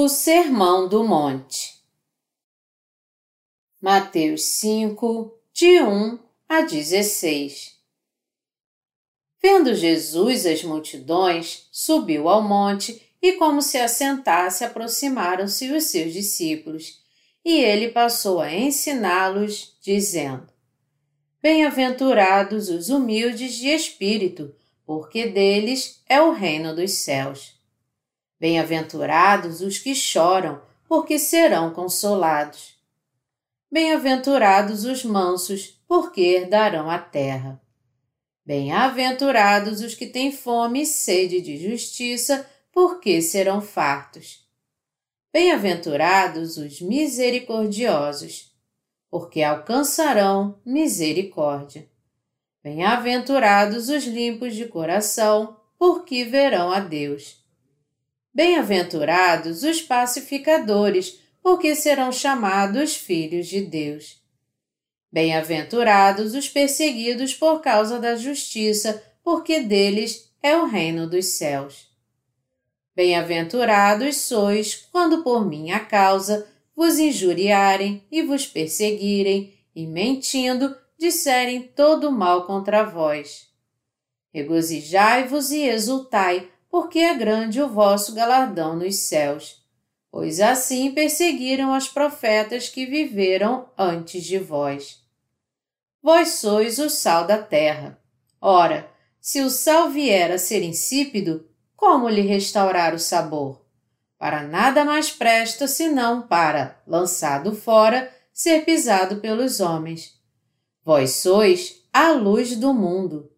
O Sermão do Monte Mateus 5, de 1 a 16 Vendo Jesus as multidões, subiu ao monte e, como se assentasse, aproximaram-se os seus discípulos. E ele passou a ensiná-los, dizendo: Bem-aventurados os humildes de espírito, porque deles é o reino dos céus. Bem-aventurados os que choram, porque serão consolados. Bem-aventurados os mansos, porque herdarão a terra. Bem-aventurados os que têm fome e sede de justiça, porque serão fartos. Bem-aventurados os misericordiosos, porque alcançarão misericórdia. Bem-aventurados os limpos de coração, porque verão a Deus. Bem-aventurados os pacificadores, porque serão chamados filhos de Deus. Bem-aventurados os perseguidos por causa da justiça, porque deles é o reino dos céus. Bem-aventurados sois quando por minha causa vos injuriarem e vos perseguirem, e mentindo disserem todo mal contra vós. Regozijai-vos e exultai, porque é grande o vosso galardão nos céus. Pois assim perseguiram os profetas que viveram antes de vós. Vós sois o sal da terra. Ora, se o sal vier a ser insípido, como lhe restaurar o sabor? Para nada mais presta senão para, lançado fora, ser pisado pelos homens. Vós sois a luz do mundo.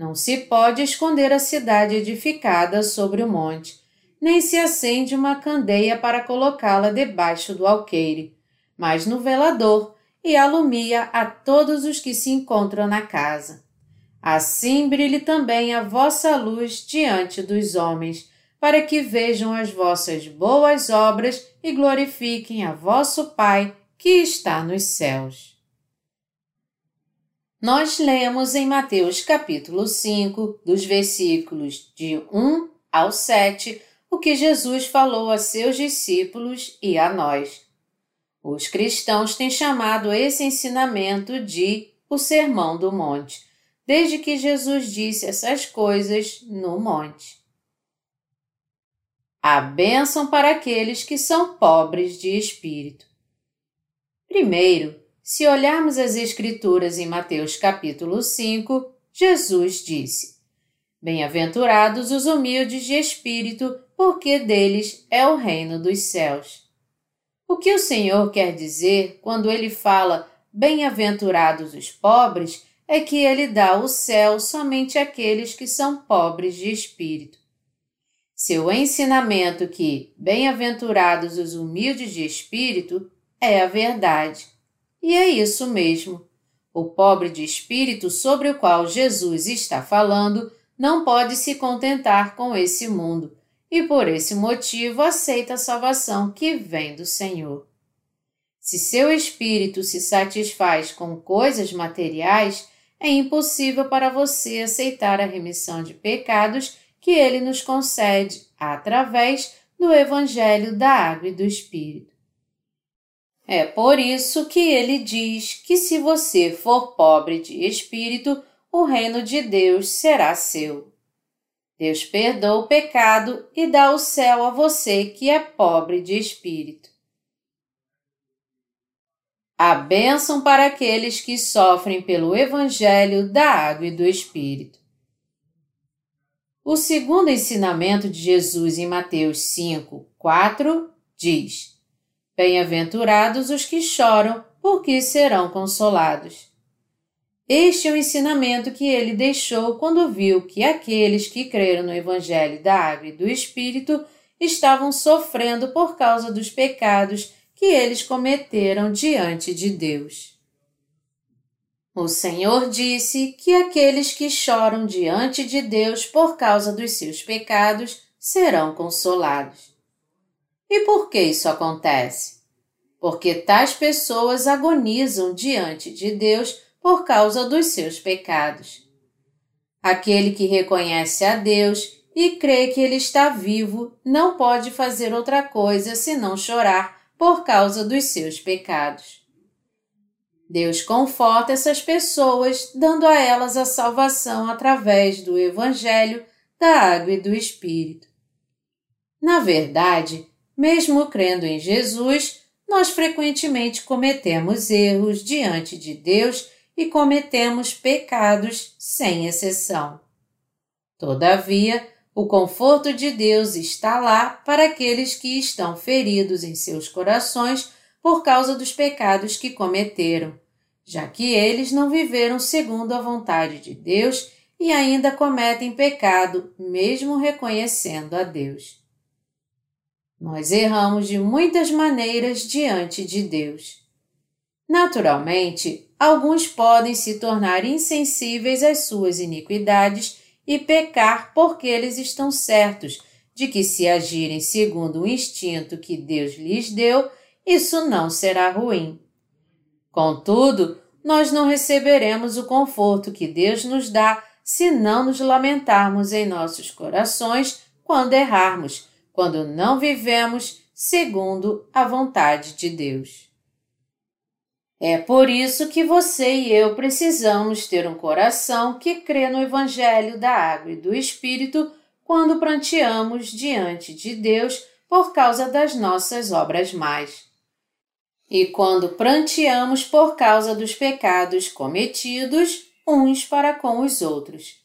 Não se pode esconder a cidade edificada sobre o monte, nem se acende uma candeia para colocá-la debaixo do alqueire, mas no velador, e alumia a todos os que se encontram na casa. Assim brilhe também a vossa luz diante dos homens, para que vejam as vossas boas obras e glorifiquem a vosso Pai que está nos céus. Nós lemos em Mateus capítulo 5, dos versículos de 1 ao 7, o que Jesus falou a seus discípulos e a nós. Os cristãos têm chamado esse ensinamento de o Sermão do Monte, desde que Jesus disse essas coisas no monte. A bênção para aqueles que são pobres de espírito. Primeiro, se olharmos as Escrituras em Mateus capítulo 5, Jesus disse: Bem-aventurados os humildes de espírito, porque deles é o reino dos céus. O que o Senhor quer dizer quando ele fala bem-aventurados os pobres é que ele dá o céu somente àqueles que são pobres de espírito. Seu ensinamento que bem-aventurados os humildes de espírito é a verdade. E é isso mesmo. O pobre de espírito sobre o qual Jesus está falando não pode se contentar com esse mundo e por esse motivo aceita a salvação que vem do Senhor. Se seu espírito se satisfaz com coisas materiais, é impossível para você aceitar a remissão de pecados que ele nos concede através do Evangelho da Água e do Espírito. É por isso que ele diz que se você for pobre de espírito, o reino de Deus será seu. Deus perdoa o pecado e dá o céu a você que é pobre de espírito. A bênção para aqueles que sofrem pelo Evangelho da Água e do Espírito. O segundo ensinamento de Jesus em Mateus 5, 4 diz: Bem-aventurados os que choram, porque serão consolados. Este é o ensinamento que ele deixou quando viu que aqueles que creram no Evangelho da Água e do Espírito estavam sofrendo por causa dos pecados que eles cometeram diante de Deus. O Senhor disse que aqueles que choram diante de Deus por causa dos seus pecados serão consolados. E por que isso acontece? Porque tais pessoas agonizam diante de Deus por causa dos seus pecados. Aquele que reconhece a Deus e crê que ele está vivo, não pode fazer outra coisa senão chorar por causa dos seus pecados. Deus conforta essas pessoas, dando a elas a salvação através do Evangelho, da água e do Espírito. Na verdade, mesmo crendo em Jesus, nós frequentemente cometemos erros diante de Deus e cometemos pecados sem exceção. Todavia, o conforto de Deus está lá para aqueles que estão feridos em seus corações por causa dos pecados que cometeram, já que eles não viveram segundo a vontade de Deus e ainda cometem pecado, mesmo reconhecendo a Deus. Nós erramos de muitas maneiras diante de Deus. Naturalmente, alguns podem se tornar insensíveis às suas iniquidades e pecar porque eles estão certos de que, se agirem segundo o instinto que Deus lhes deu, isso não será ruim. Contudo, nós não receberemos o conforto que Deus nos dá se não nos lamentarmos em nossos corações quando errarmos, quando não vivemos segundo a vontade de Deus. É por isso que você e eu precisamos ter um coração que crê no Evangelho da Água e do Espírito quando pranteamos diante de Deus por causa das nossas obras mais. E quando pranteamos por causa dos pecados cometidos uns para com os outros.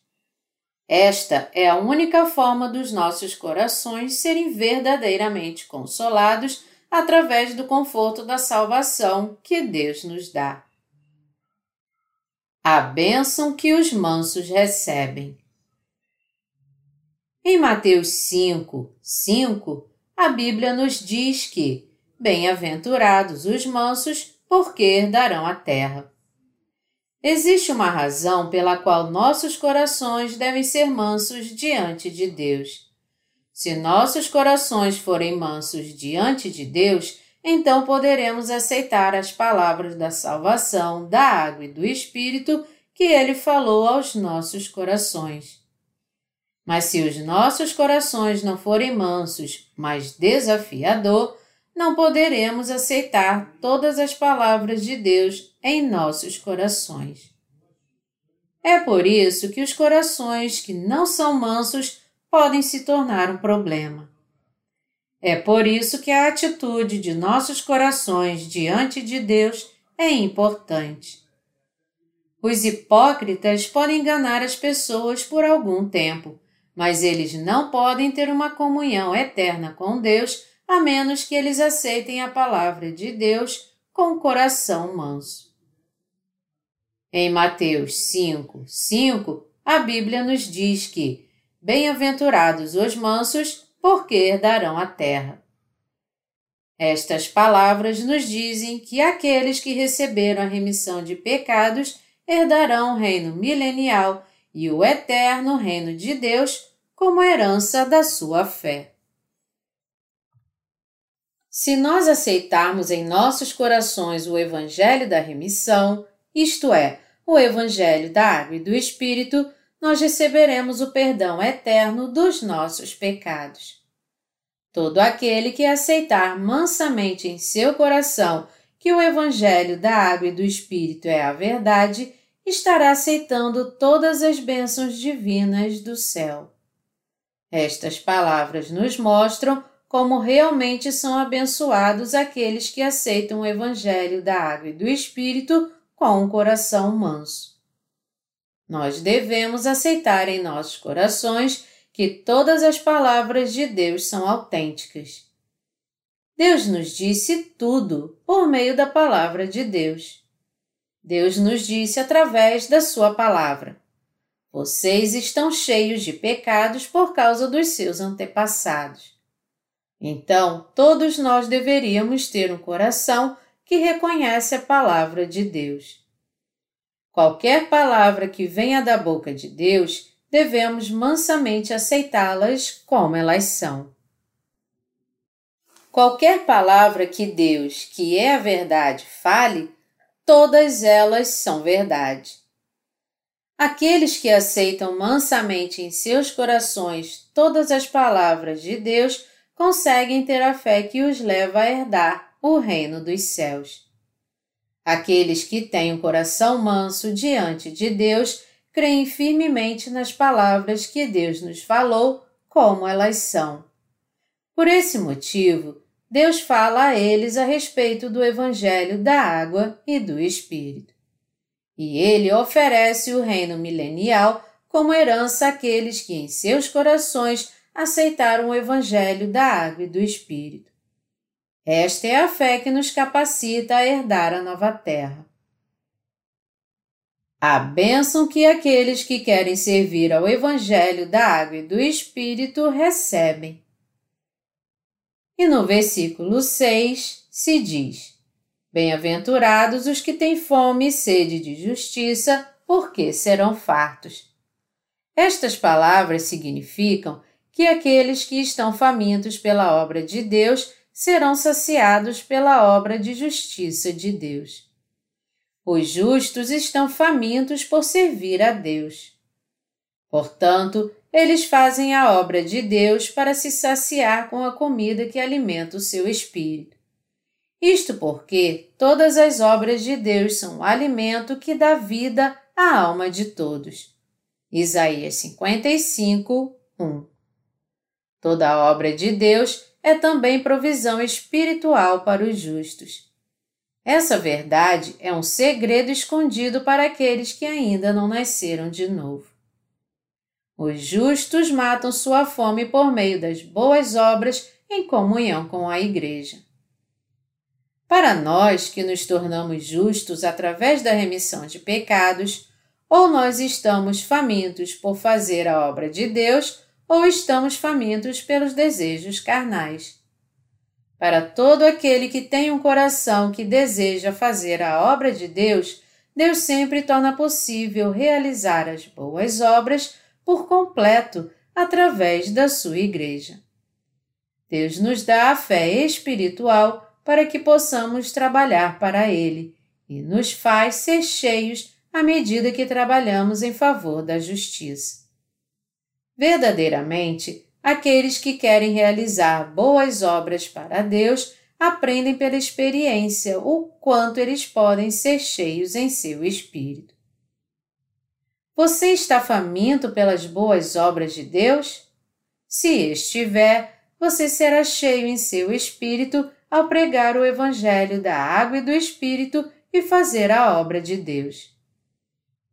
Esta é a única forma dos nossos corações serem verdadeiramente consolados através do conforto da salvação que Deus nos dá. A bênção que os mansos recebem. Em Mateus 5, 5, a Bíblia nos diz que Bem-aventurados os mansos, porque herdarão a terra. Existe uma razão pela qual nossos corações devem ser mansos diante de Deus. Se nossos corações forem mansos diante de Deus, então poderemos aceitar as palavras da salvação, da água e do Espírito que ele falou aos nossos corações. Mas se os nossos corações não forem mansos, mas desafiador, não poderemos aceitar todas as palavras de Deus em nossos corações. É por isso que os corações que não são mansos podem se tornar um problema. É por isso que a atitude de nossos corações diante de Deus é importante. Os hipócritas podem enganar as pessoas por algum tempo, mas eles não podem ter uma comunhão eterna com Deus a menos que eles aceitem a palavra de Deus com o coração manso. Em Mateus 5, 5, a Bíblia nos diz que Bem-aventurados os mansos, porque herdarão a terra. Estas palavras nos dizem que aqueles que receberam a remissão de pecados herdarão o reino milenial e o eterno reino de Deus como herança da sua fé. Se nós aceitarmos em nossos corações o Evangelho da remissão, isto é, o Evangelho da Água e do Espírito, nós receberemos o perdão eterno dos nossos pecados. Todo aquele que aceitar mansamente em seu coração que o Evangelho da Água e do Espírito é a verdade, estará aceitando todas as bênçãos divinas do céu. Estas palavras nos mostram como realmente são abençoados aqueles que aceitam o Evangelho da Água e do Espírito com um coração manso. Nós devemos aceitar em nossos corações que todas as palavras de Deus são autênticas. Deus nos disse tudo por meio da palavra de Deus. Deus nos disse através da Sua palavra: Vocês estão cheios de pecados por causa dos seus antepassados. Então, todos nós deveríamos ter um coração que reconhece a palavra de Deus. Qualquer palavra que venha da boca de Deus, devemos mansamente aceitá-las como elas são. Qualquer palavra que Deus, que é a verdade, fale, todas elas são verdade. Aqueles que aceitam mansamente em seus corações todas as palavras de Deus conseguem ter a fé que os leva a herdar o reino dos céus. Aqueles que têm um coração manso diante de Deus creem firmemente nas palavras que Deus nos falou, como elas são. Por esse motivo, Deus fala a eles a respeito do Evangelho da água e do Espírito. E ele oferece o reino milenial como herança àqueles que em seus corações aceitaram o Evangelho da água e do Espírito. Esta é a fé que nos capacita a herdar a nova terra. A bênção que aqueles que querem servir ao Evangelho da água e do Espírito recebem. E no versículo 6 se diz: Bem-aventurados os que têm fome e sede de justiça, porque serão fartos. Estas palavras significam que aqueles que estão famintos pela obra de Deus serão saciados pela obra de justiça de Deus. Os justos estão famintos por servir a Deus. Portanto, eles fazem a obra de Deus para se saciar com a comida que alimenta o seu espírito. Isto porque todas as obras de Deus são o alimento que dá vida à alma de todos. Isaías 55, 1 Toda a obra de Deus é também provisão espiritual para os justos. Essa verdade é um segredo escondido para aqueles que ainda não nasceram de novo. Os justos matam sua fome por meio das boas obras em comunhão com a Igreja. Para nós que nos tornamos justos através da remissão de pecados, ou nós estamos famintos por fazer a obra de Deus, ou estamos famintos pelos desejos carnais. Para todo aquele que tem um coração que deseja fazer a obra de Deus, Deus sempre torna possível realizar as boas obras por completo através da sua Igreja. Deus nos dá a fé espiritual para que possamos trabalhar para Ele e nos faz ser cheios à medida que trabalhamos em favor da justiça. Verdadeiramente, aqueles que querem realizar boas obras para Deus aprendem pela experiência o quanto eles podem ser cheios em seu espírito. Você está faminto pelas boas obras de Deus? Se estiver, você será cheio em seu espírito ao pregar o Evangelho da água e do Espírito e fazer a obra de Deus.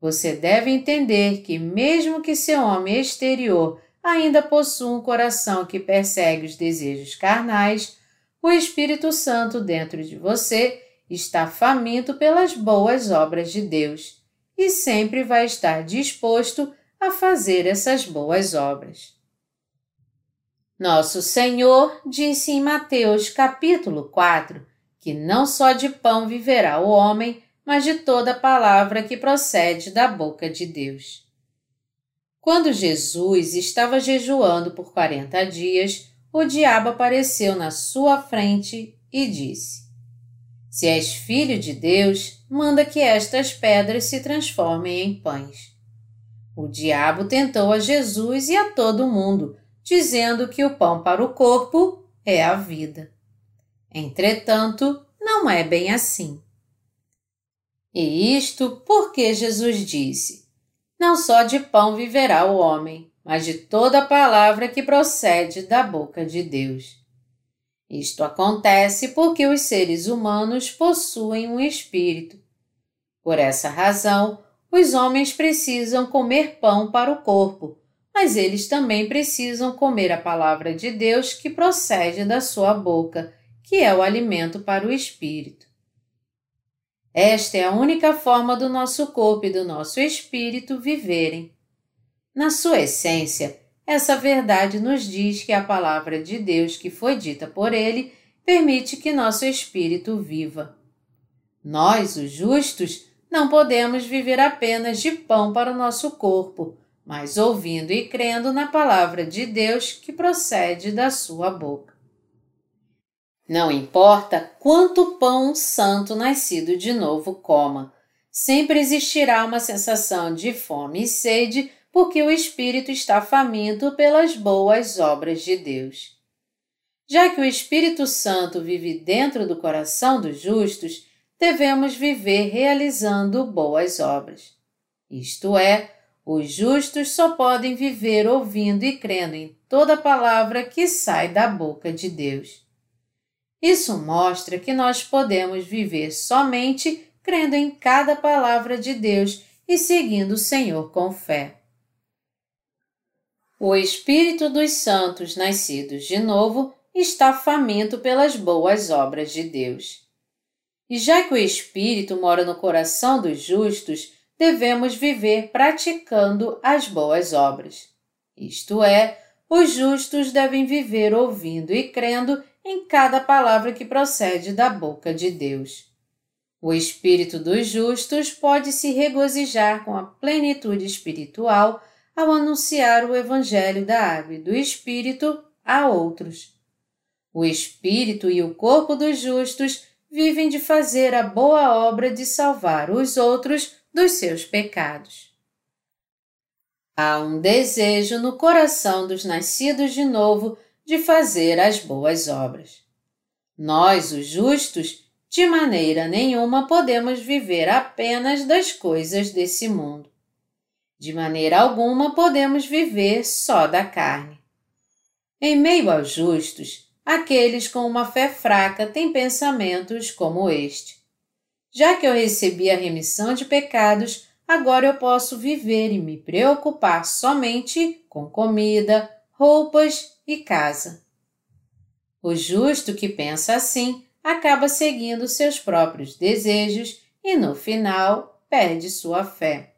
Você deve entender que, mesmo que seu homem exterior ainda possua um coração que persegue os desejos carnais, o Espírito Santo dentro de você está faminto pelas boas obras de Deus e sempre vai estar disposto a fazer essas boas obras. Nosso Senhor disse em Mateus capítulo 4 que não só de pão viverá o homem, mas de toda palavra que procede da boca de Deus. Quando Jesus estava jejuando por quarenta dias, o diabo apareceu na sua frente e disse: Se és filho de Deus, manda que estas pedras se transformem em pães. O diabo tentou a Jesus e a todo mundo, dizendo que o pão para o corpo é a vida. Entretanto, não é bem assim. E isto porque Jesus disse: Não só de pão viverá o homem, mas de toda palavra que procede da boca de Deus. Isto acontece porque os seres humanos possuem um espírito. Por essa razão, os homens precisam comer pão para o corpo, mas eles também precisam comer a palavra de Deus que procede da sua boca, que é o alimento para o espírito. Esta é a única forma do nosso corpo e do nosso espírito viverem. Na sua essência, essa verdade nos diz que a palavra de Deus que foi dita por ele permite que nosso espírito viva. Nós, os justos, não podemos viver apenas de pão para o nosso corpo, mas ouvindo e crendo na palavra de Deus que procede da sua boca. Não importa quanto pão um santo nascido de novo coma, sempre existirá uma sensação de fome e sede porque o espírito está faminto pelas boas obras de Deus. Já que o Espírito Santo vive dentro do coração dos justos, devemos viver realizando boas obras. Isto é, os justos só podem viver ouvindo e crendo em toda palavra que sai da boca de Deus. Isso mostra que nós podemos viver somente crendo em cada palavra de Deus e seguindo o Senhor com fé. O Espírito dos santos nascidos de novo está faminto pelas boas obras de Deus. E já que o Espírito mora no coração dos justos, devemos viver praticando as boas obras. Isto é, os justos devem viver ouvindo e crendo em cada palavra que procede da boca de Deus. O espírito dos justos pode se regozijar com a plenitude espiritual ao anunciar o Evangelho da Água e do Espírito a outros. O espírito e o corpo dos justos vivem de fazer a boa obra de salvar os outros dos seus pecados. Há um desejo no coração dos nascidos de novo de fazer as boas obras. Nós, os justos, de maneira nenhuma podemos viver apenas das coisas desse mundo. De maneira alguma podemos viver só da carne. Em meio aos justos, aqueles com uma fé fraca têm pensamentos como este. Já que eu recebi a remissão de pecados, agora eu posso viver e me preocupar somente com comida, roupas e casa. O justo que pensa assim acaba seguindo seus próprios desejos e, no final, perde sua fé.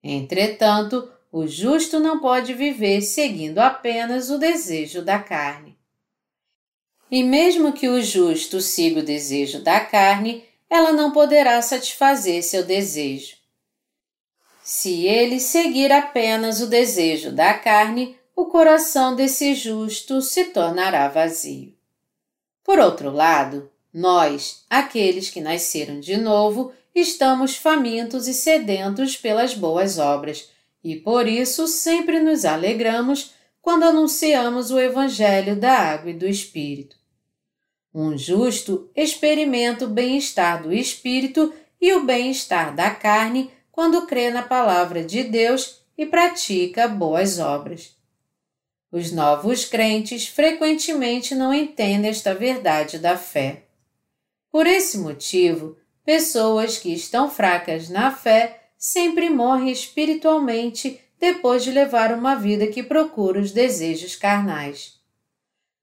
Entretanto, o justo não pode viver seguindo apenas o desejo da carne. E mesmo que o justo siga o desejo da carne, ela não poderá satisfazer seu desejo. Se ele seguir apenas o desejo da carne, o coração desse justo se tornará vazio. Por outro lado, nós, aqueles que nasceram de novo, estamos famintos e sedentos pelas boas obras, e por isso sempre nos alegramos quando anunciamos o Evangelho da Água e do Espírito. Um justo experimenta o bem-estar do espírito e o bem-estar da carne quando crê na palavra de Deus e pratica boas obras. Os novos crentes frequentemente não entendem esta verdade da fé. Por esse motivo, pessoas que estão fracas na fé sempre morrem espiritualmente depois de levar uma vida que procura os desejos carnais.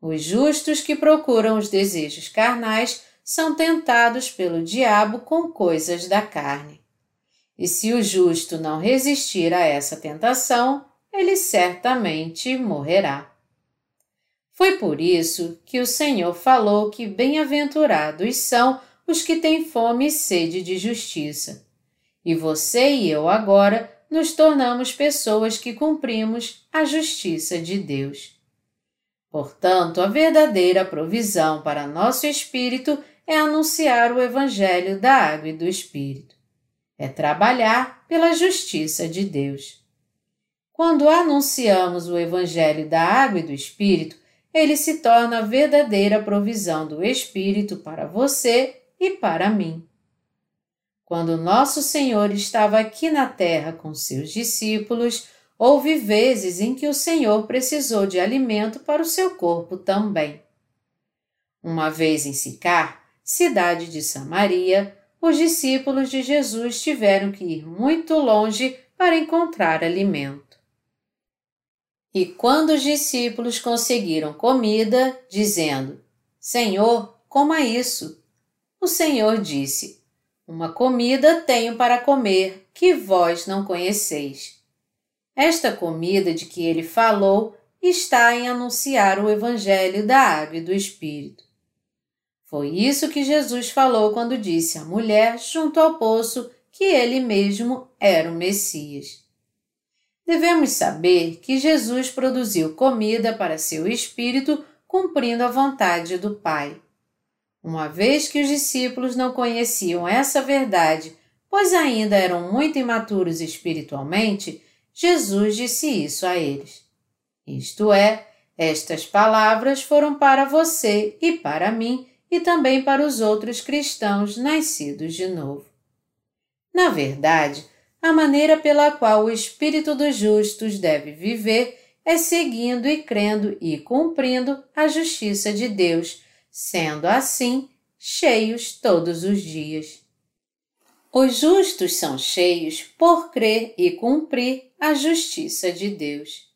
Os justos que procuram os desejos carnais são tentados pelo diabo com coisas da carne. E se o justo não resistir a essa tentação, ele certamente morrerá. Foi por isso que o Senhor falou que bem-aventurados são os que têm fome e sede de justiça. E você e eu agora nos tornamos pessoas que cumprimos a justiça de Deus. Portanto, a verdadeira provisão para nosso espírito é anunciar o Evangelho da Água e do Espírito. É trabalhar pela justiça de Deus. Quando anunciamos o Evangelho da Água e do Espírito, ele se torna a verdadeira provisão do Espírito para você e para mim. Quando nosso Senhor estava aqui na terra com seus discípulos, houve vezes em que o Senhor precisou de alimento para o seu corpo também. Uma vez em Sicar, cidade de Samaria, os discípulos de Jesus tiveram que ir muito longe para encontrar alimento. E quando os discípulos conseguiram comida, dizendo: Senhor, coma isso. O Senhor disse: Uma comida tenho para comer que vós não conheceis. Esta comida de que ele falou está em anunciar o Evangelho da Água e do Espírito. Foi isso que Jesus falou quando disse à mulher junto ao poço que ele mesmo era o Messias. Devemos saber que Jesus produziu comida para seu espírito, cumprindo a vontade do Pai. Uma vez que os discípulos não conheciam essa verdade, pois ainda eram muito imaturos espiritualmente, Jesus disse isso a eles. Isto é, estas palavras foram para você e para mim e também para os outros cristãos nascidos de novo. Na verdade, a maneira pela qual o Espírito dos justos deve viver é seguindo e crendo e cumprindo a justiça de Deus, sendo assim cheios todos os dias. Os justos são cheios por crer e cumprir a justiça de Deus.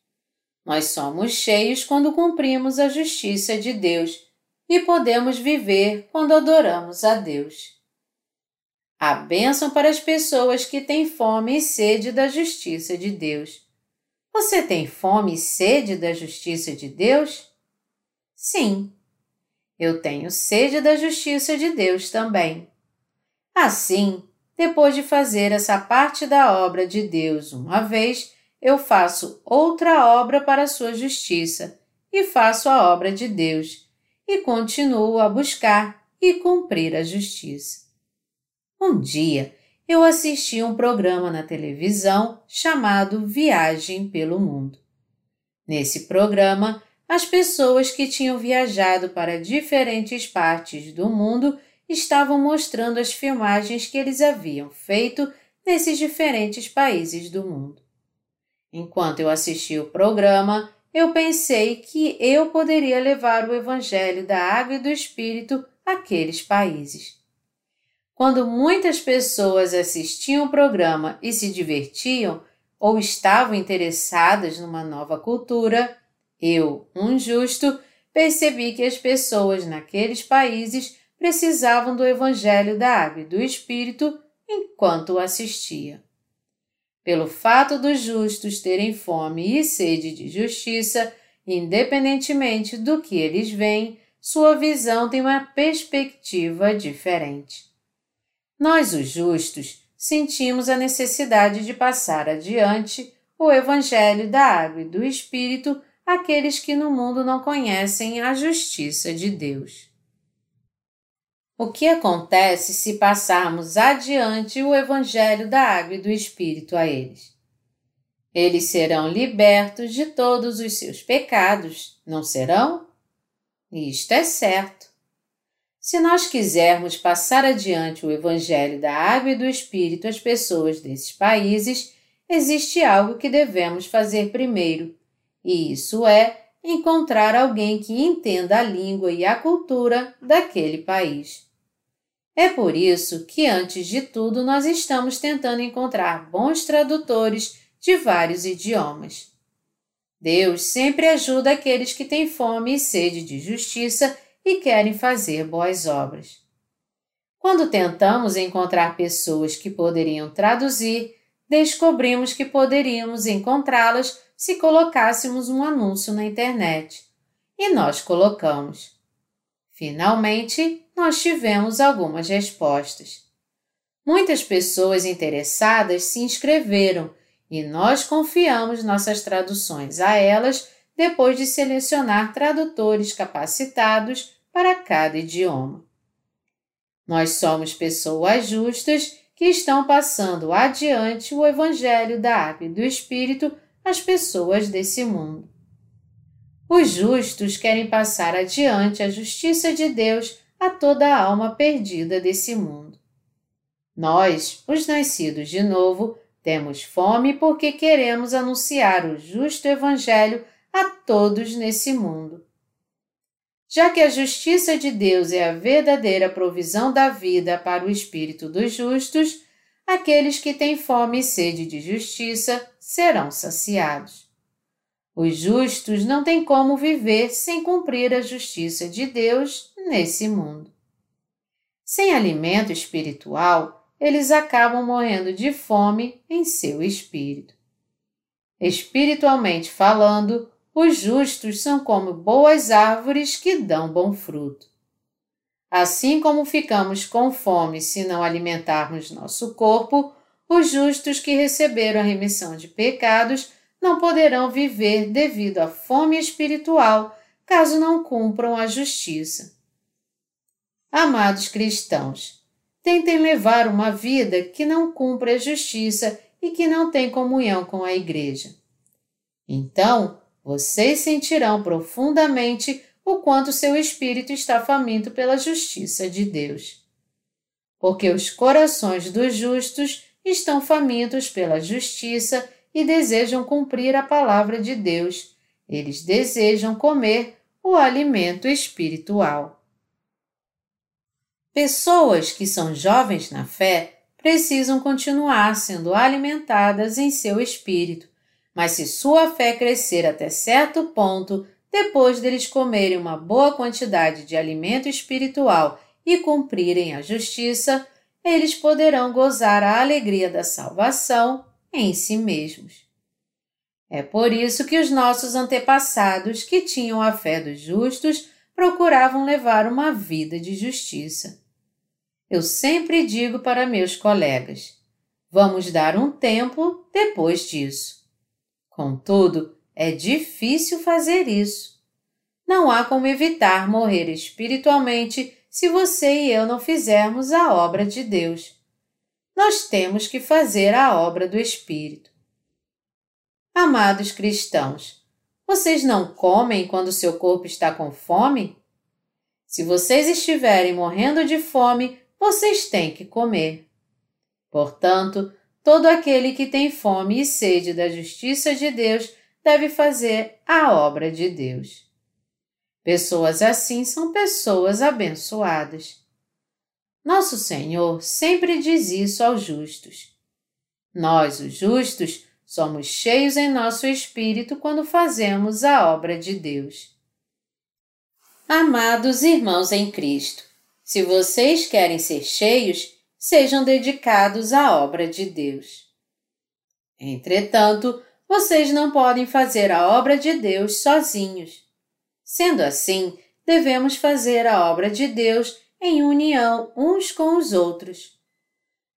Nós somos cheios quando cumprimos a justiça de Deus e podemos viver quando adoramos a Deus. A bênção para as pessoas que têm fome e sede da justiça de Deus. Você tem fome e sede da justiça de Deus? Sim, eu tenho sede da justiça de Deus também. Assim, depois de fazer essa parte da obra de Deus uma vez, eu faço outra obra para a sua justiça e faço a obra de Deus e continuo a buscar e cumprir a justiça. Um dia, eu assisti um programa na televisão chamado Viagem pelo Mundo. Nesse programa, as pessoas que tinham viajado para diferentes partes do mundo estavam mostrando as filmagens que eles haviam feito nesses diferentes países do mundo. Enquanto eu assistia o programa, eu pensei que eu poderia levar o Evangelho da Água e do Espírito àqueles países. Quando muitas pessoas assistiam o programa e se divertiam ou estavam interessadas numa nova cultura, eu, um justo, percebi que as pessoas naqueles países precisavam do Evangelho da Água e do Espírito enquanto o assistia. Pelo fato dos justos terem fome e sede de justiça, independentemente do que eles veem, sua visão tem uma perspectiva diferente. Nós, os justos, sentimos a necessidade de passar adiante o Evangelho da Água e do Espírito àqueles que no mundo não conhecem a justiça de Deus. O que acontece se passarmos adiante o Evangelho da Água e do Espírito a eles? Eles serão libertos de todos os seus pecados, não serão? Isto é certo. Se nós quisermos passar adiante o Evangelho da Água e do Espírito às pessoas desses países, existe algo que devemos fazer primeiro, e isso é encontrar alguém que entenda a língua e a cultura daquele país. É por isso que, antes de tudo, nós estamos tentando encontrar bons tradutores de vários idiomas. Deus sempre ajuda aqueles que têm fome e sede de justiça e querem fazer boas obras. Quando tentamos encontrar pessoas que poderiam traduzir, descobrimos que poderíamos encontrá-las se colocássemos um anúncio na internet. E nós colocamos. Finalmente, nós tivemos algumas respostas. Muitas pessoas interessadas se inscreveram e nós confiamos nossas traduções a elas depois de selecionar tradutores capacitados para cada idioma. Nós somos pessoas justas que estão passando adiante o Evangelho da Água e do Espírito às pessoas desse mundo. Os justos querem passar adiante a justiça de Deus a toda a alma perdida desse mundo. Nós, os nascidos de novo, temos fome porque queremos anunciar o justo Evangelho a todos nesse mundo. Já que a justiça de Deus é a verdadeira provisão da vida para o espírito dos justos, aqueles que têm fome e sede de justiça serão saciados. Os justos não têm como viver sem cumprir a justiça de Deus nesse mundo. Sem alimento espiritual, eles acabam morrendo de fome em seu espírito. Espiritualmente falando, os justos são como boas árvores que dão bom fruto. Assim como ficamos com fome se não alimentarmos nosso corpo, os justos que receberam a remissão de pecados não poderão viver devido à fome espiritual caso não cumpram a justiça. Amados cristãos, tentem levar uma vida que não cumpre a justiça e que não tem comunhão com a Igreja. Então, vocês sentirão profundamente o quanto seu espírito está faminto pela justiça de Deus. Porque os corações dos justos estão famintos pela justiça e desejam cumprir a palavra de Deus. Eles desejam comer o alimento espiritual. Pessoas que são jovens na fé precisam continuar sendo alimentadas em seu espírito, mas se sua fé crescer até certo ponto, depois deles comerem uma boa quantidade de alimento espiritual e cumprirem a justiça, eles poderão gozar a alegria da salvação em si mesmos. É por isso que os nossos antepassados, que tinham a fé dos justos, procuravam levar uma vida de justiça. Eu sempre digo para meus colegas: vamos dar um tempo depois disso. Contudo, é difícil fazer isso. Não há como evitar morrer espiritualmente se você e eu não fizermos a obra de Deus. Nós temos que fazer a obra do Espírito. Amados cristãos, vocês não comem quando seu corpo está com fome? Se vocês estiverem morrendo de fome, vocês têm que comer. Portanto, todo aquele que tem fome e sede da justiça de Deus deve fazer a obra de Deus. Pessoas assim são pessoas abençoadas. Nosso Senhor sempre diz isso aos justos. Nós, os justos, somos cheios em nosso espírito quando fazemos a obra de Deus. Amados irmãos em Cristo, se vocês querem ser cheios, sejam dedicados à obra de Deus. Entretanto, vocês não podem fazer a obra de Deus sozinhos. Sendo assim, devemos fazer a obra de Deus em união uns com os outros.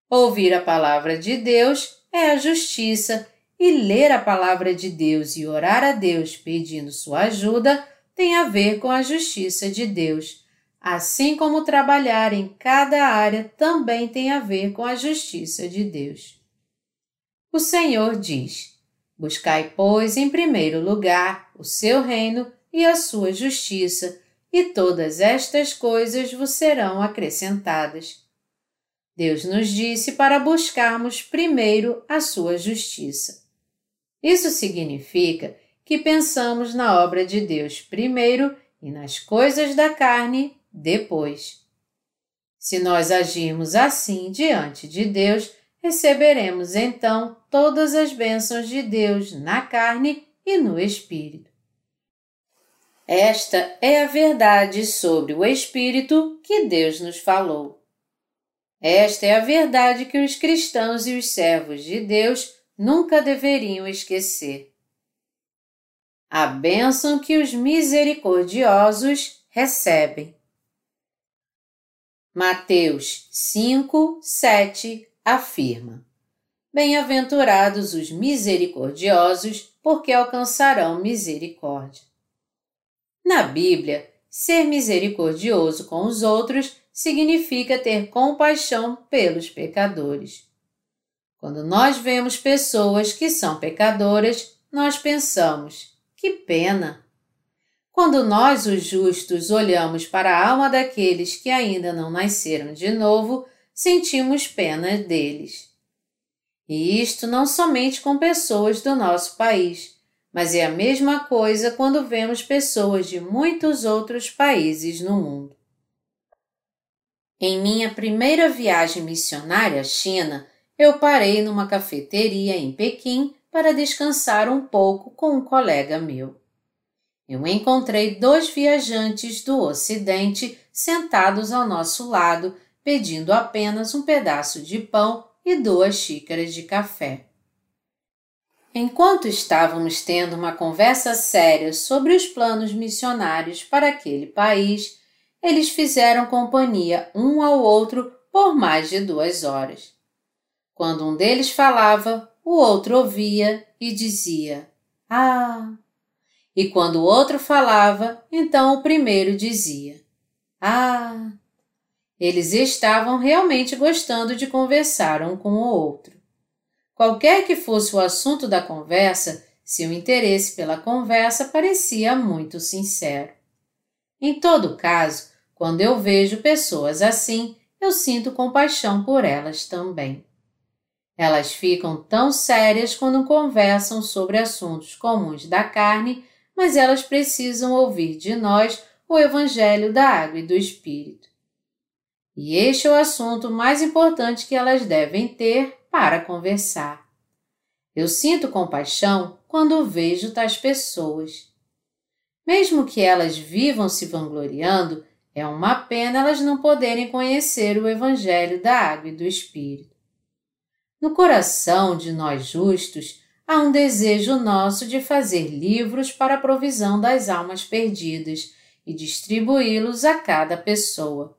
Ouvir a palavra de Deus é a justiça, e ler a palavra de Deus e orar a Deus pedindo sua ajuda tem a ver com a justiça de Deus, assim como trabalhar em cada área também tem a ver com a justiça de Deus. O Senhor diz: Buscai, pois, em primeiro lugar o seu reino e a sua justiça, e todas estas coisas vos serão acrescentadas. Deus nos disse para buscarmos primeiro a sua justiça. Isso significa que pensamos na obra de Deus primeiro e nas coisas da carne depois. Se nós agirmos assim diante de Deus, receberemos então todas as bênçãos de Deus na carne e no espírito. Esta é a verdade sobre o Espírito que Deus nos falou. Esta é a verdade que os cristãos e os servos de Deus nunca deveriam esquecer. A bênção que os misericordiosos recebem. Mateus 5, 7 afirma: Bem-aventurados os misericordiosos, porque alcançarão misericórdia. Na Bíblia, ser misericordioso com os outros significa ter compaixão pelos pecadores. Quando nós vemos pessoas que são pecadoras, nós pensamos: que pena! Quando nós, os justos, olhamos para a alma daqueles que ainda não nasceram de novo, sentimos pena deles. E isto não somente com pessoas do nosso país, mas é a mesma coisa quando vemos pessoas de muitos outros países no mundo. Em minha primeira viagem missionária à China, eu parei numa cafeteria em Pequim para descansar um pouco com um colega meu. Eu encontrei dois viajantes do Ocidente sentados ao nosso lado, pedindo apenas um pedaço de pão e duas xícaras de café. Enquanto estávamos tendo uma conversa séria sobre os planos missionários para aquele país, eles fizeram companhia um ao outro por mais de duas horas. Quando um deles falava, o outro ouvia e dizia: Ah! E quando o outro falava, então o primeiro dizia: Ah! Eles estavam realmente gostando de conversar um com o outro. Qualquer que fosse o assunto da conversa, seu interesse pela conversa parecia muito sincero. Em todo caso, quando eu vejo pessoas assim, eu sinto compaixão por elas também. Elas ficam tão sérias quando conversam sobre assuntos comuns da carne, mas elas precisam ouvir de nós o Evangelho da Água e do Espírito. E este é o assunto mais importante que elas devem ter para conversar. Eu sinto compaixão quando vejo tais pessoas. Mesmo que elas vivam se vangloriando, é uma pena elas não poderem conhecer o Evangelho da Água e do Espírito. No coração de nós justos há um desejo nosso de fazer livros para a provisão das almas perdidas e distribuí-los a cada pessoa.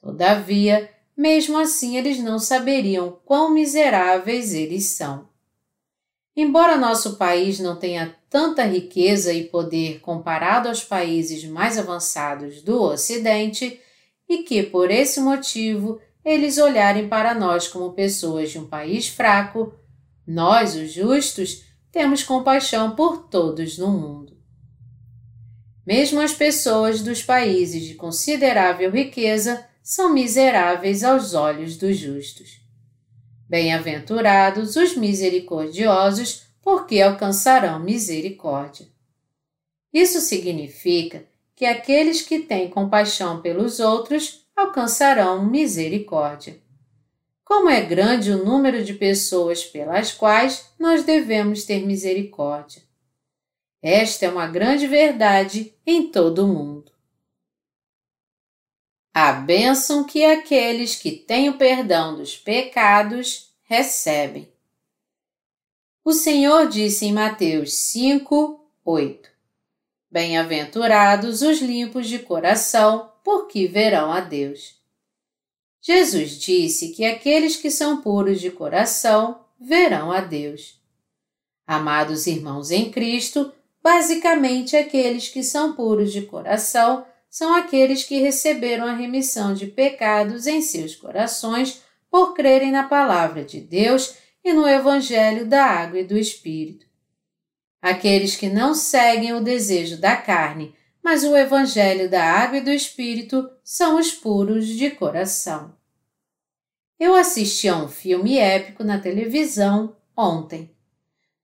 Todavia, mesmo assim, eles não saberiam quão miseráveis eles são. Embora nosso país não tenha tanta riqueza e poder comparado aos países mais avançados do Ocidente, e que, por esse motivo, eles olharem para nós como pessoas de um país fraco, nós, os justos, temos compaixão por todos no mundo. Mesmo as pessoas dos países de considerável riqueza são miseráveis aos olhos dos justos. Bem-aventurados os misericordiosos, porque alcançarão misericórdia. Isso significa que aqueles que têm compaixão pelos outros alcançarão misericórdia. Como é grande o número de pessoas pelas quais nós devemos ter misericórdia. Esta é uma grande verdade em todo o mundo. A bênção que aqueles que têm o perdão dos pecados recebem. O Senhor disse em Mateus 5, 8: Bem-aventurados os limpos de coração, porque verão a Deus. Jesus disse que aqueles que são puros de coração verão a Deus. Amados irmãos em Cristo, Basicamente, aqueles que são puros de coração são aqueles que receberam a remissão de pecados em seus corações por crerem na palavra de Deus e no Evangelho da Água e do Espírito. Aqueles que não seguem o desejo da carne, mas o Evangelho da Água e do Espírito são os puros de coração. Eu assisti a um filme épico na televisão ontem.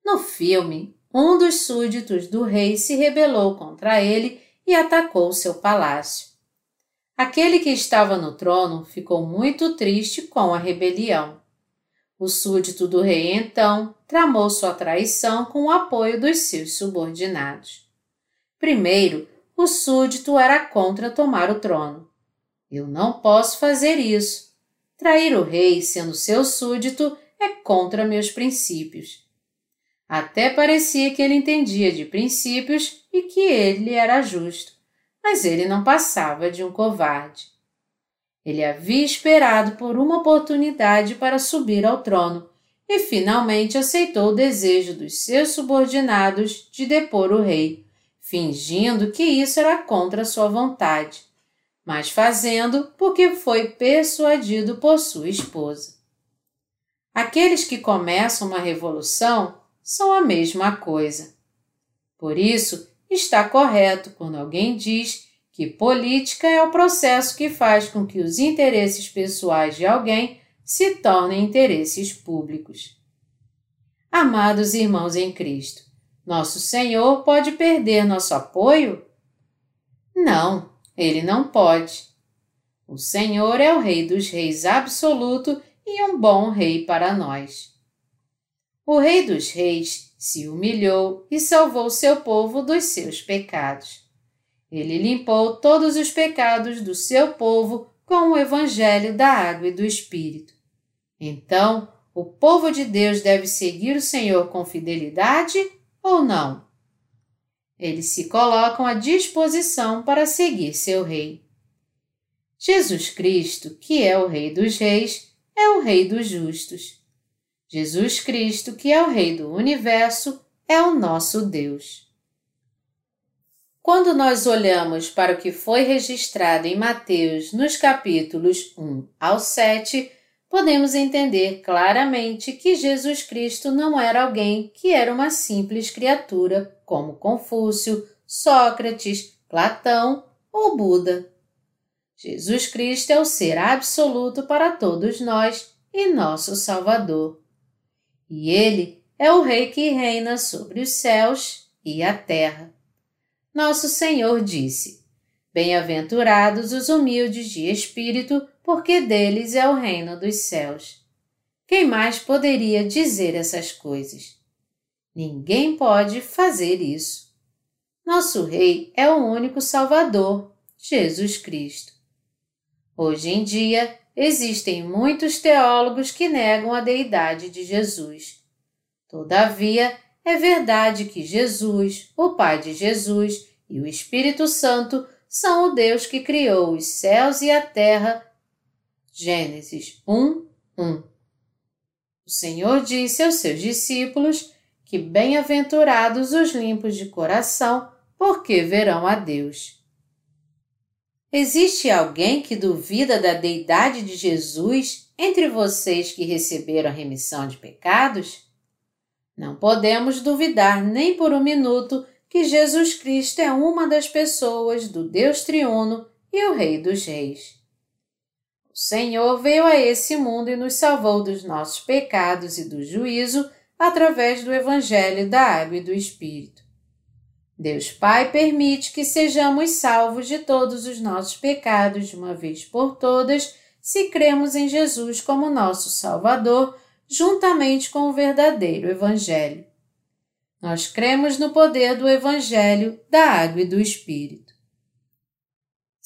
No filme, um dos súditos do rei se rebelou contra ele e atacou seu palácio. Aquele que estava no trono ficou muito triste com a rebelião. O súdito do rei então tramou sua traição com o apoio dos seus subordinados. Primeiro, o súdito era contra tomar o trono. Eu não posso fazer isso. Trair o rei, sendo seu súdito, é contra meus princípios. Até parecia que ele entendia de princípios e que ele era justo, mas ele não passava de um covarde. Ele havia esperado por uma oportunidade para subir ao trono e finalmente aceitou o desejo dos seus subordinados de depor o rei, fingindo que isso era contra sua vontade, mas fazendo porque foi persuadido por sua esposa. Aqueles que começam uma revolução são a mesma coisa. Por isso, está correto quando alguém diz que política é o processo que faz com que os interesses pessoais de alguém se tornem interesses públicos. Amados irmãos em Cristo, nosso Senhor pode perder nosso apoio? Não, ele não pode. O Senhor é o Rei dos Reis absoluto e um bom Rei para nós. O Rei dos Reis se humilhou e salvou seu povo dos seus pecados. Ele limpou todos os pecados do seu povo com o Evangelho da Água e do Espírito. Então, o povo de Deus deve seguir o Senhor com fidelidade ou não? Eles se colocam à disposição para seguir seu Rei. Jesus Cristo, que é o Rei dos Reis, é o Rei dos Justos. Jesus Cristo, que é o Rei do universo, é o nosso Deus. Quando nós olhamos para o que foi registrado em Mateus nos capítulos 1 ao 7, podemos entender claramente que Jesus Cristo não era alguém que era uma simples criatura como Confúcio, Sócrates, Platão ou Buda. Jesus Cristo é o ser absoluto para todos nós e nosso Salvador. E Ele é o Rei que reina sobre os céus e a terra nosso Senhor disse: Bem-aventurados os humildes de espírito, porque deles é o reino dos céus. Quem mais poderia dizer essas coisas? Ninguém pode fazer isso. Nosso Rei é o único Salvador, Jesus Cristo. Hoje em dia, existem muitos teólogos que negam a deidade de Jesus. Todavia, é verdade que Jesus, o Pai de Jesus e o Espírito Santo são o Deus que criou os céus e a terra. Gênesis 1, 1. O Senhor disse aos seus discípulos que bem-aventurados os limpos de coração, porque verão a Deus. Existe alguém que duvida da deidade de Jesus entre vocês que receberam a remissão de pecados? Não podemos duvidar nem por um minuto que Jesus Cristo é uma das pessoas do Deus triuno e o Rei dos Reis. O Senhor veio a esse mundo e nos salvou dos nossos pecados e do juízo através do Evangelho da Água e do Espírito. Deus Pai permite que sejamos salvos de todos os nossos pecados de uma vez por todas se cremos em Jesus como nosso Salvador juntamente com o verdadeiro Evangelho. Nós cremos no poder do Evangelho, da água e do Espírito.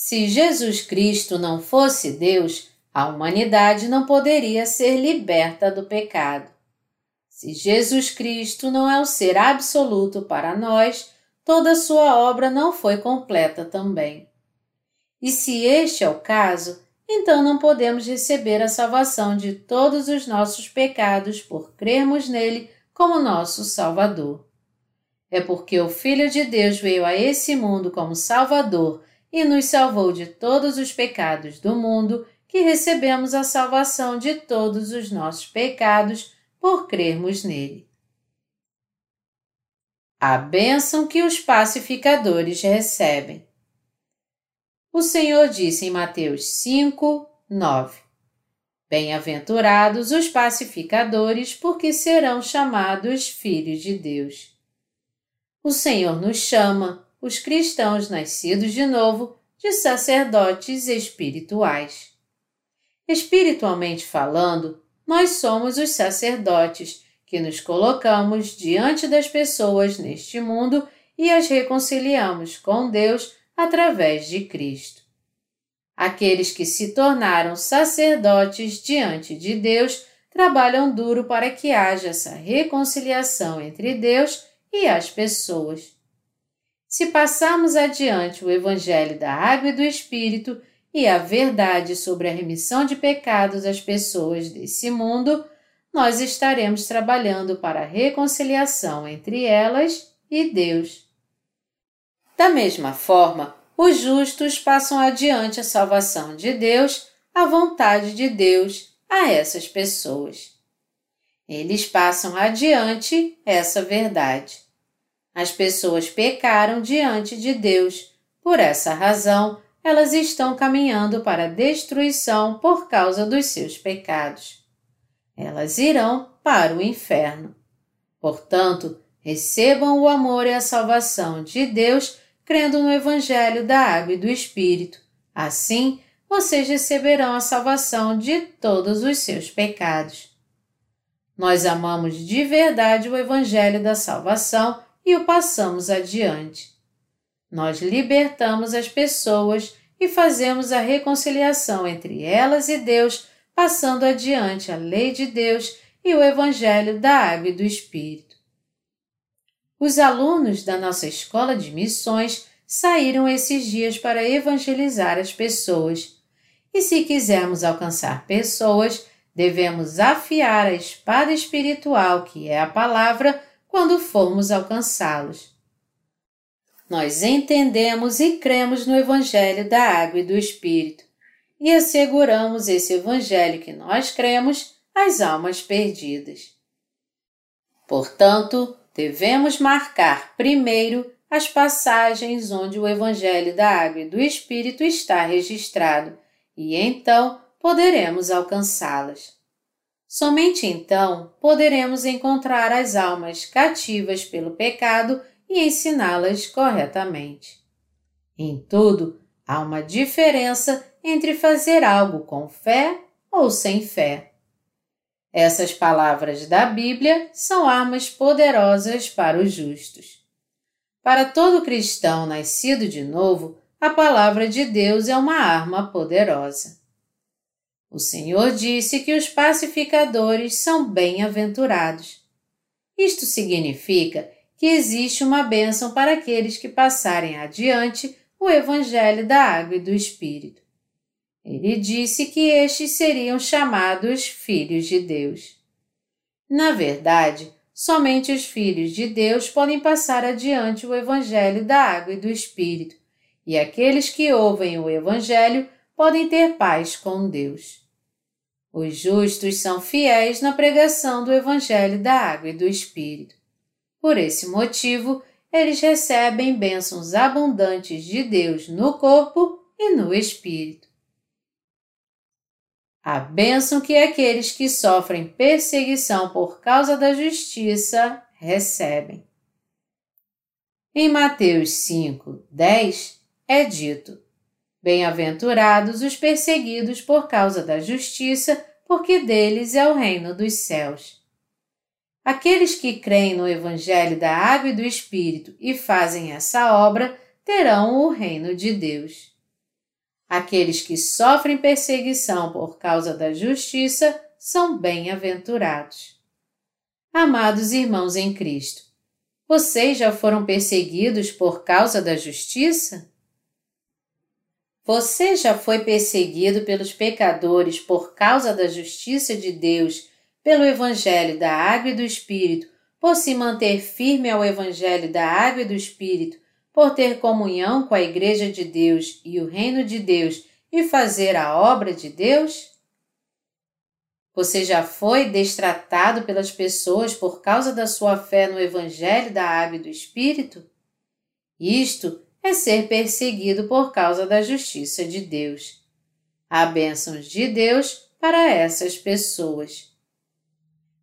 Se Jesus Cristo não fosse Deus, a humanidade não poderia ser liberta do pecado. Se Jesus Cristo não é o ser absoluto para nós, toda sua obra não foi completa também. E se este é o caso, então não podemos receber a salvação de todos os nossos pecados por crermos nele como nosso Salvador. É porque o Filho de Deus veio a esse mundo como Salvador e nos salvou de todos os pecados do mundo que recebemos a salvação de todos os nossos pecados por crermos nele. A bênção que os pacificadores recebem. O Senhor disse em Mateus 5, 9: Bem-aventurados os pacificadores, porque serão chamados filhos de Deus. O Senhor nos chama, os cristãos nascidos de novo, de sacerdotes espirituais. Espiritualmente falando, nós somos os sacerdotes que nos colocamos diante das pessoas neste mundo e as reconciliamos com Deus através de Cristo. Aqueles que se tornaram sacerdotes diante de Deus trabalham duro para que haja essa reconciliação entre Deus e as pessoas. Se passarmos adiante o Evangelho da Água e do Espírito e a verdade sobre a remissão de pecados às pessoas desse mundo, nós estaremos trabalhando para a reconciliação entre elas e Deus. Da mesma forma, os justos passam adiante a salvação de Deus, a vontade de Deus a essas pessoas. Eles passam adiante essa verdade. As pessoas pecaram diante de Deus, por essa razão, elas estão caminhando para a destruição por causa dos seus pecados. Elas irão para o inferno. Portanto, recebam o amor e a salvação de Deus crendo no Evangelho da Água e do Espírito. Assim, vocês receberão a salvação de todos os seus pecados. Nós amamos de verdade o Evangelho da salvação e o passamos adiante. Nós libertamos as pessoas e fazemos a reconciliação entre elas e Deus, passando adiante a lei de Deus e o Evangelho da Água e do Espírito. Os alunos da nossa escola de missões saíram esses dias para evangelizar as pessoas. E se quisermos alcançar pessoas, devemos afiar a espada espiritual, que é a palavra, quando formos alcançá-los. nós entendemos e cremos no Evangelho da Água e do Espírito e asseguramos esse Evangelho que nós cremos às almas perdidas. Portanto, devemos marcar primeiro as passagens onde o Evangelho da Água e do Espírito está registrado e então poderemos alcançá-las. Somente então poderemos encontrar as almas cativas pelo pecado e ensiná-las corretamente. Em tudo, há uma diferença entre fazer algo com fé ou sem fé. Essas palavras da Bíblia são armas poderosas para os justos. Para todo cristão nascido de novo, a palavra de Deus é uma arma poderosa. O Senhor disse que os pacificadores são bem-aventurados. Isto significa que existe uma bênção para aqueles que passarem adiante o Evangelho da Água e do Espírito. Ele disse que estes seriam chamados filhos de Deus. Na verdade, somente os filhos de Deus podem passar adiante o Evangelho da Água e do Espírito, e aqueles que ouvem o Evangelho podem ter paz com Deus. Os justos são fiéis na pregação do Evangelho da Água e do Espírito. Por esse motivo, eles recebem bênçãos abundantes de Deus no corpo e no espírito. A bênção que aqueles que sofrem perseguição por causa da justiça recebem. Em Mateus 5, 10 é dito: Bem-aventurados os perseguidos por causa da justiça, porque deles é o reino dos céus. Aqueles que creem no Evangelho da Água e do Espírito e fazem essa obra terão o reino de Deus. Aqueles que sofrem perseguição por causa da justiça são bem-aventurados. Amados irmãos em Cristo, vocês já foram perseguidos por causa da justiça? Você já foi perseguido pelos pecadores por causa da justiça de Deus, pelo Evangelho da Água e do Espírito, por se manter firme ao Evangelho da Água e do Espírito, por ter comunhão com a Igreja de Deus e o Reino de Deus e fazer a obra de Deus? Você já foi destratado pelas pessoas por causa da sua fé no Evangelho da Água e do Espírito? Isto é ser perseguido por causa da justiça de Deus. Há bênçãos de Deus para essas pessoas.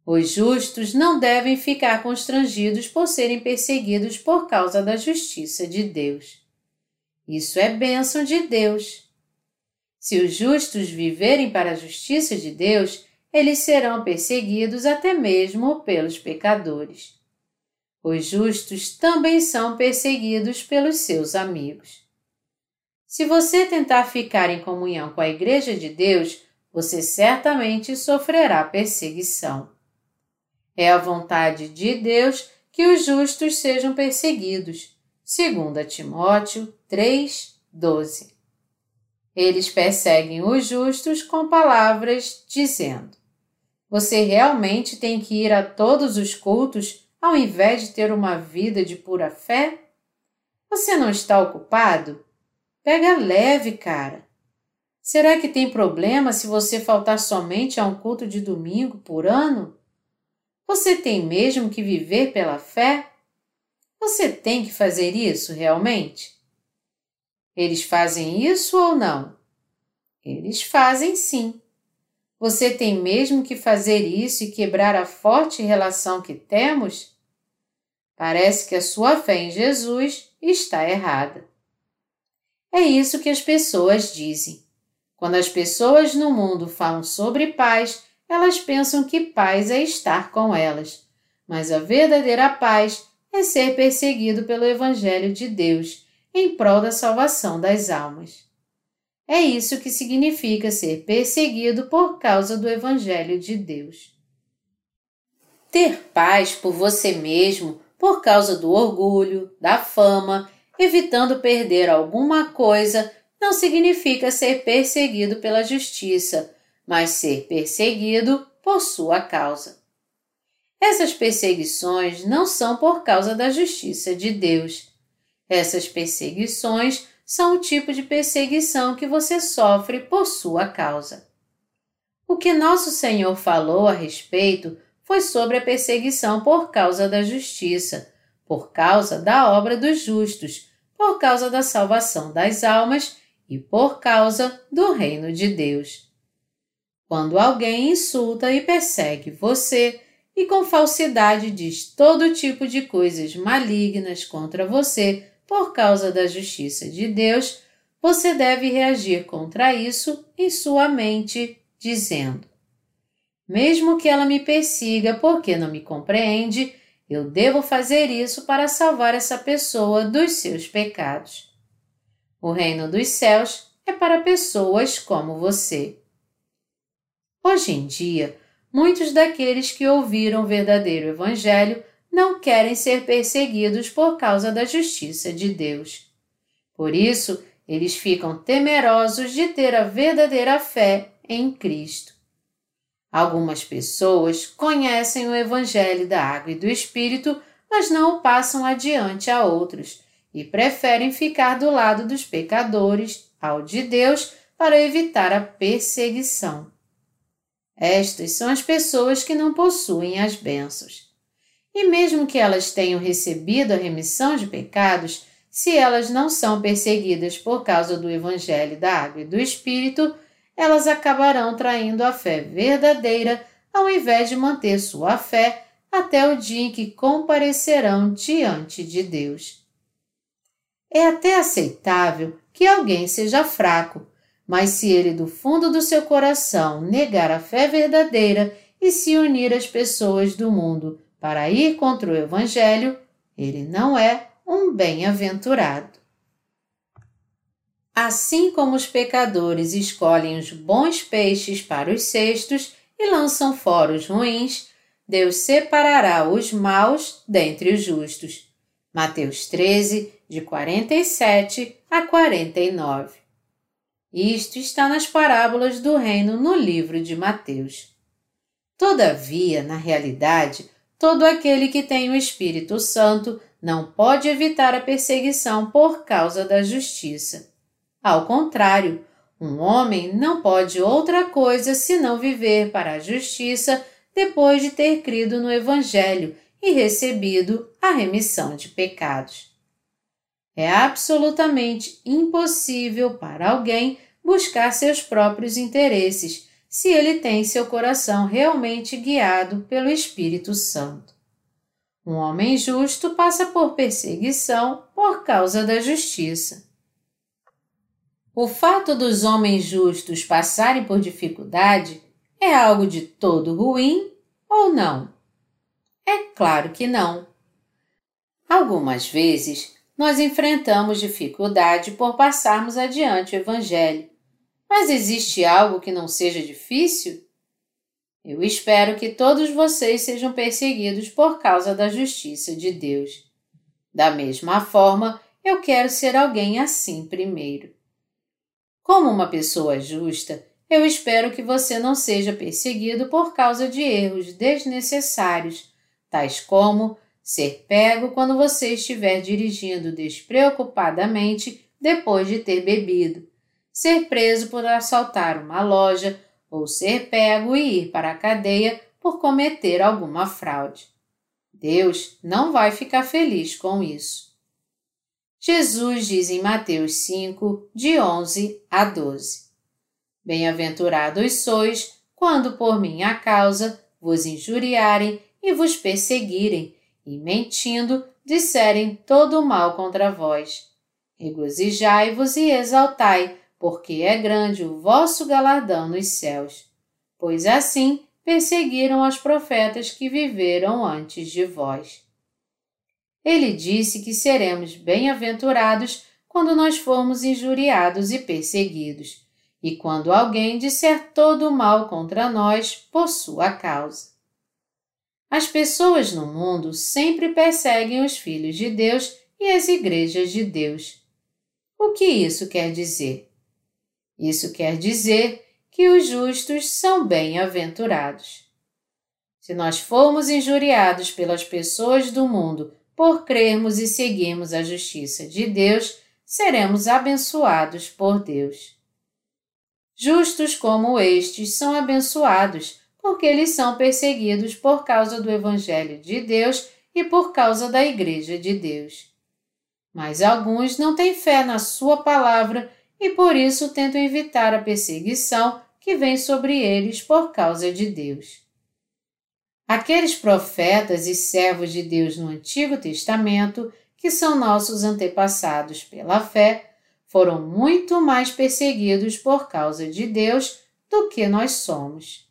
Os justos não devem ficar constrangidos por serem perseguidos por causa da justiça de Deus. Isso é bênção de Deus. Se os justos viverem para a justiça de Deus, eles serão perseguidos até mesmo pelos pecadores. Os justos também são perseguidos pelos seus amigos. Se você tentar ficar em comunhão com a Igreja de Deus, você certamente sofrerá perseguição. É a vontade de Deus que os justos sejam perseguidos. 2 Timóteo 3, 12. Eles perseguem os justos com palavras dizendo: Você realmente tem que ir a todos os cultos ao invés de ter uma vida de pura fé? Você não está ocupado? Pega leve, cara. Será que tem problema se você faltar somente a um culto de domingo por ano? Você tem mesmo que viver pela fé? Você tem que fazer isso realmente? Eles fazem isso ou não? Eles fazem sim. Você tem mesmo que fazer isso e quebrar a forte relação que temos? Parece que a sua fé em Jesus está errada. É isso que as pessoas dizem. Quando as pessoas no mundo falam sobre paz, elas pensam que paz é estar com elas. Mas a verdadeira paz é ser perseguido pelo Evangelho de Deus em prol da salvação das almas. É isso que significa ser perseguido por causa do Evangelho de Deus. Ter paz por você mesmo por causa do orgulho, da fama, evitando perder alguma coisa, não significa ser perseguido pela justiça, mas ser perseguido por sua causa. Essas perseguições não são por causa da justiça de Deus. Essas perseguições são o tipo de perseguição que você sofre por sua causa. O que nosso Senhor falou a respeito foi sobre a perseguição por causa da justiça, por causa da obra dos justos, por causa da salvação das almas e por causa do reino de Deus. Quando alguém insulta e persegue você e com falsidade diz todo tipo de coisas malignas contra você por causa da justiça de Deus, você deve reagir contra isso em sua mente, dizendo: Mesmo que ela me persiga porque não me compreende, eu devo fazer isso para salvar essa pessoa dos seus pecados. O reino dos céus é para pessoas como você. Hoje em dia, muitos daqueles que ouviram o verdadeiro Evangelho não querem ser perseguidos por causa da justiça de Deus. Por isso, eles ficam temerosos de ter a verdadeira fé em Cristo. Algumas pessoas conhecem o Evangelho da Água e do Espírito, mas não o passam adiante a outros e preferem ficar do lado dos pecadores ao de Deus para evitar a perseguição. Estas são as pessoas que não possuem as bênçãos. E mesmo que elas tenham recebido a remissão de pecados, se elas não são perseguidas por causa do Evangelho da Água e do Espírito, elas acabarão traindo a fé verdadeira ao invés de manter sua fé até o dia em que comparecerão diante de Deus. É até aceitável que alguém seja fraco, mas se ele do fundo do seu coração negar a fé verdadeira e se unir às pessoas do mundo para ir contra o Evangelho, ele não é um bem-aventurado. Assim como os pecadores escolhem os bons peixes para os cestos e lançam fora os ruins, Deus separará os maus dentre os justos. Mateus 13, de 47 a 49. Isto está nas parábolas do reino no livro de Mateus. Todavia, na realidade, todo aquele que tem o Espírito Santo não pode evitar a perseguição por causa da justiça. Ao contrário, um homem não pode outra coisa senão viver para a justiça depois de ter crido no Evangelho e recebido a remissão de pecados. É absolutamente impossível para alguém buscar seus próprios interesses se ele tem seu coração realmente guiado pelo Espírito Santo. Um homem justo passa por perseguição por causa da justiça. O fato dos homens justos passarem por dificuldade é algo de todo ruim ou não? É claro que não. Algumas vezes nós enfrentamos dificuldade por passarmos adiante o Evangelho, mas existe algo que não seja difícil? Eu espero que todos vocês sejam perseguidos por causa da justiça de Deus. Da mesma forma, eu quero ser alguém assim primeiro. Como uma pessoa justa, eu espero que você não seja perseguido por causa de erros desnecessários, tais como ser pego quando você estiver dirigindo despreocupadamente depois de ter bebido, ser preso por assaltar uma loja ou ser pego e ir para a cadeia por cometer alguma fraude. Deus não vai ficar feliz com isso. Jesus diz em Mateus 5, de 11 a 12: Bem-aventurados sois quando por minha causa vos injuriarem e vos perseguirem, e mentindo disserem todo o mal contra vós. Regozijai-vos e exaltai, porque é grande o vosso galardão nos céus. Pois assim perseguiram os profetas que viveram antes de vós. Ele disse que seremos bem-aventurados quando nós formos injuriados e perseguidos, e quando alguém disser todo o mal contra nós por sua causa. As pessoas no mundo sempre perseguem os filhos de Deus e as igrejas de Deus. O que isso quer dizer? Isso quer dizer que os justos são bem-aventurados. Se nós formos injuriados pelas pessoas do mundo por crermos e seguirmos a justiça de Deus, seremos abençoados por Deus. Justos como estes são abençoados, porque eles são perseguidos por causa do Evangelho de Deus e por causa da Igreja de Deus. Mas alguns não têm fé na Sua palavra e por isso tentam evitar a perseguição que vem sobre eles por causa de Deus. Aqueles profetas e servos de Deus no Antigo Testamento, que são nossos antepassados pela fé, foram muito mais perseguidos por causa de Deus do que nós somos.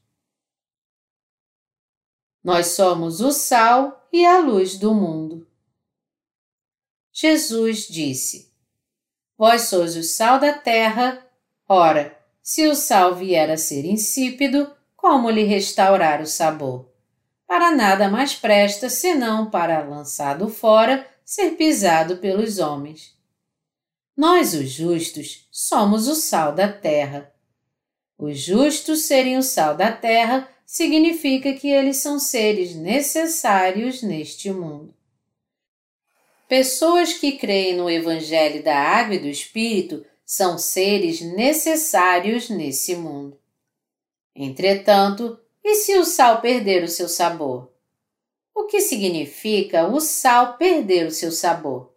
Nós somos o sal e a luz do mundo. Jesus disse: Vós sois o sal da terra. Ora, se o sal vier a ser insípido, como lhe restaurar o sabor? Para nada mais presta senão para, lançado fora, ser pisado pelos homens. Nós, os justos, somos o sal da terra. Os justos serem o sal da terra significa que eles são seres necessários neste mundo. Pessoas que creem no Evangelho da Água e do Espírito são seres necessários nesse mundo. Entretanto, e se o sal perder o seu sabor? O que significa o sal perder o seu sabor?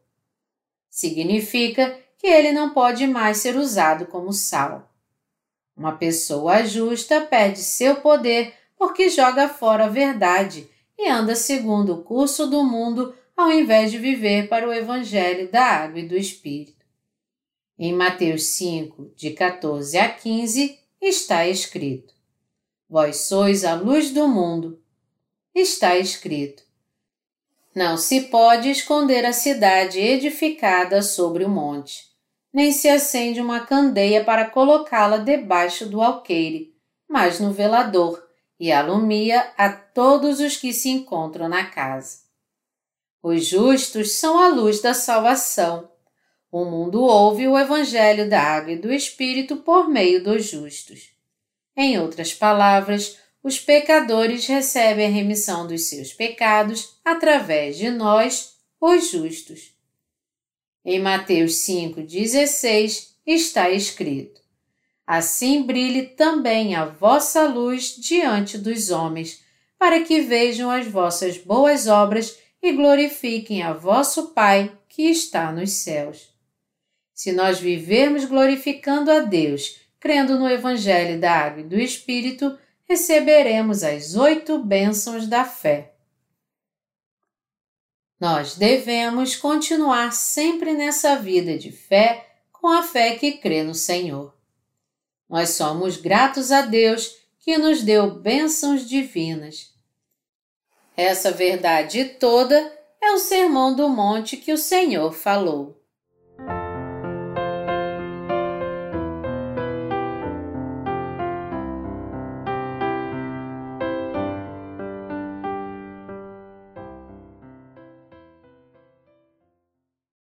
Significa que ele não pode mais ser usado como sal. Uma pessoa justa perde seu poder porque joga fora a verdade e anda segundo o curso do mundo ao invés de viver para o Evangelho da Água e do Espírito. Em Mateus 5, de 14 a 15, está escrito: Vós sois a luz do mundo. Está escrito: Não se pode esconder a cidade edificada sobre o monte, nem se acende uma candeia para colocá-la debaixo do alqueire, mas no velador, e alumia a todos os que se encontram na casa. Os justos são a luz da salvação. O mundo ouve o Evangelho da Água e do Espírito por meio dos justos. Em outras palavras, os pecadores recebem a remissão dos seus pecados através de nós, os justos. Em Mateus 5,16 está escrito: Assim brilhe também a vossa luz diante dos homens, para que vejam as vossas boas obras e glorifiquem a vosso Pai que está nos céus. Se nós vivermos glorificando a Deus crendo no Evangelho da Água e do Espírito, receberemos as oito bênçãos da fé. Nós devemos continuar sempre nessa vida de fé com a fé que crê no Senhor. Nós somos gratos a Deus que nos deu bênçãos divinas. Essa verdade toda é o Sermão do Monte que o Senhor falou.